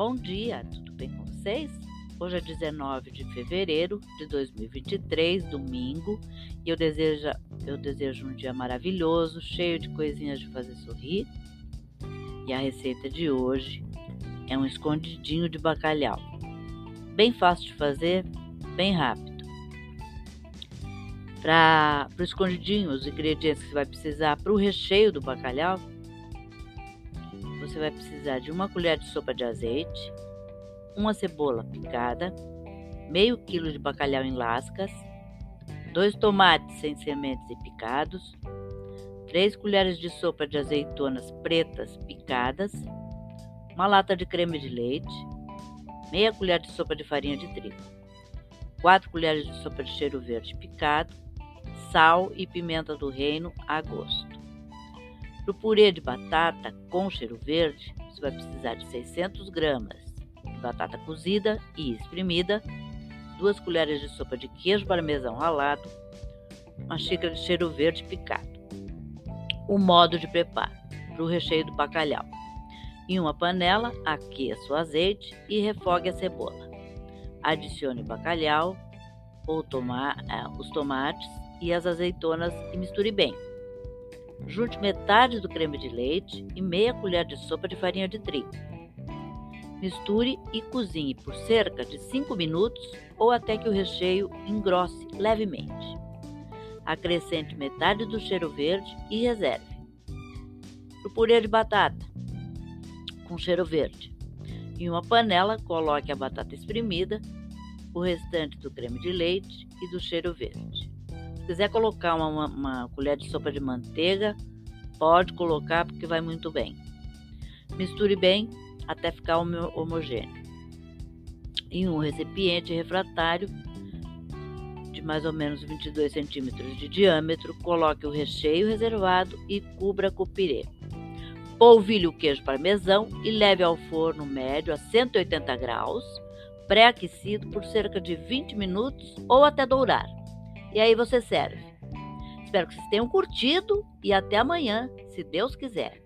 Bom dia, tudo bem com vocês? Hoje é 19 de fevereiro de 2023, domingo, e eu desejo, eu desejo um dia maravilhoso, cheio de coisinhas de fazer sorrir. E a receita de hoje é um escondidinho de bacalhau. Bem fácil de fazer, bem rápido. Para o escondidinho, os ingredientes que você vai precisar para o recheio do bacalhau você vai precisar de uma colher de sopa de azeite, uma cebola picada, meio quilo de bacalhau em lascas, dois tomates sem sementes e picados, três colheres de sopa de azeitonas pretas picadas, uma lata de creme de leite, meia colher de sopa de farinha de trigo, quatro colheres de sopa de cheiro verde picado, sal e pimenta do reino a gosto. Para o purê de batata com cheiro verde, você vai precisar de 600 gramas de batata cozida e espremida, duas colheres de sopa de queijo parmesão ralado, uma xícara de cheiro verde picado. O modo de preparo para o recheio do bacalhau. Em uma panela, aqueça o azeite e refogue a cebola. Adicione o bacalhau, ou toma, uh, os tomates e as azeitonas e misture bem. Junte metade do creme de leite e meia colher de sopa de farinha de trigo. Misture e cozinhe por cerca de 5 minutos ou até que o recheio engrosse levemente. Acrescente metade do cheiro verde e reserve. O purê de batata com cheiro verde. Em uma panela, coloque a batata espremida, o restante do creme de leite e do cheiro verde quiser colocar uma, uma, colher de sopa de manteiga, pode colocar porque vai muito bem. Misture bem até ficar homogêneo. Em um recipiente refratário de mais ou menos 22 centímetros de diâmetro, coloque o recheio reservado e cubra com pirê. Polvilhe o queijo parmesão e leve ao forno médio a 180 graus, pré-aquecido por cerca de 20 minutos ou até dourar. E aí você serve. Espero que vocês tenham curtido e até amanhã, se Deus quiser.